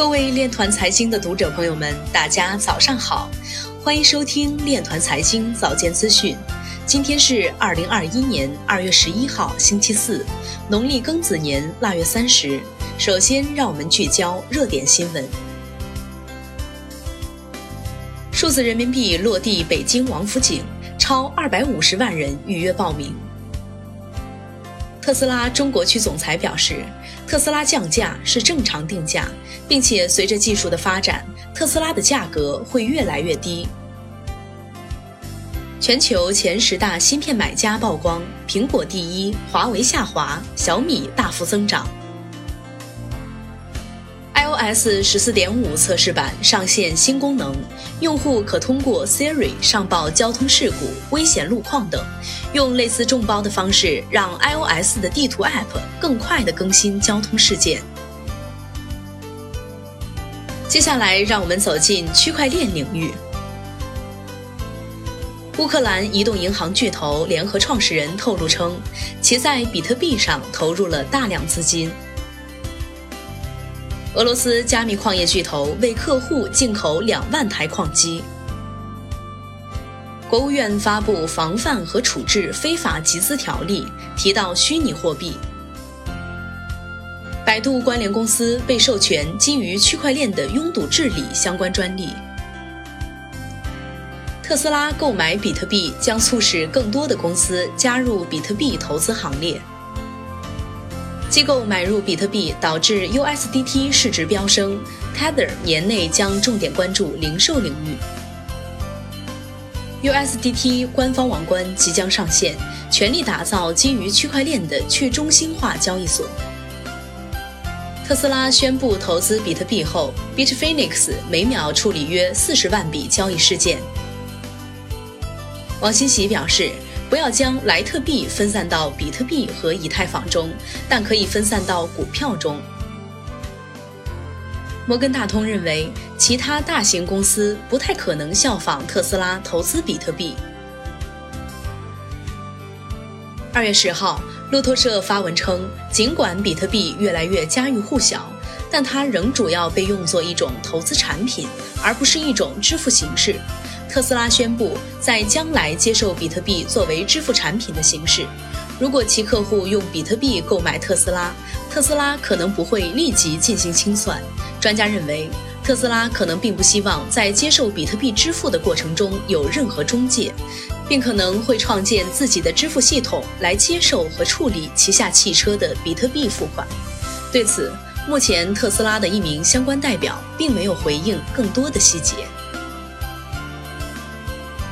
各位链团财经的读者朋友们，大家早上好，欢迎收听链团财经早间资讯。今天是二零二一年二月十一号，星期四，农历庚子年腊月三十。首先，让我们聚焦热点新闻。数字人民币落地北京王府井，超二百五十万人预约报名。特斯拉中国区总裁表示，特斯拉降价是正常定价，并且随着技术的发展，特斯拉的价格会越来越低。全球前十大芯片买家曝光，苹果第一，华为下滑，小米大幅增长。iOS 十四点五测试版上线新功能，用户可通过 Siri 上报交通事故、危险路况等，用类似众包的方式，让 iOS 的地图 App 更快地更新交通事件。接下来，让我们走进区块链领域。乌克兰移动银行巨头联合创始人透露称，其在比特币上投入了大量资金。俄罗斯加密矿业巨头为客户进口两万台矿机。国务院发布防范和处置非法集资条例，提到虚拟货币。百度关联公司被授权基于区块链的拥堵治理相关专利。特斯拉购买比特币将促使更多的公司加入比特币投资行列。机构买入比特币导致 USDT 市值飙升，Tether 年内将重点关注零售领域。USDT 官方网关即将上线，全力打造基于区块链的去中心化交易所。特斯拉宣布投资比特币后，Bitfinex 每秒处理约四十万笔交易事件。王新喜表示。不要将莱特币分散到比特币和以太坊中，但可以分散到股票中。摩根大通认为，其他大型公司不太可能效仿特斯拉投资比特币。二月十号，路透社发文称，尽管比特币越来越家喻户晓，但它仍主要被用作一种投资产品，而不是一种支付形式。特斯拉宣布在将来接受比特币作为支付产品的形式。如果其客户用比特币购买特斯拉，特斯拉可能不会立即进行清算。专家认为，特斯拉可能并不希望在接受比特币支付的过程中有任何中介，并可能会创建自己的支付系统来接受和处理旗下汽车的比特币付款。对此，目前特斯拉的一名相关代表并没有回应更多的细节。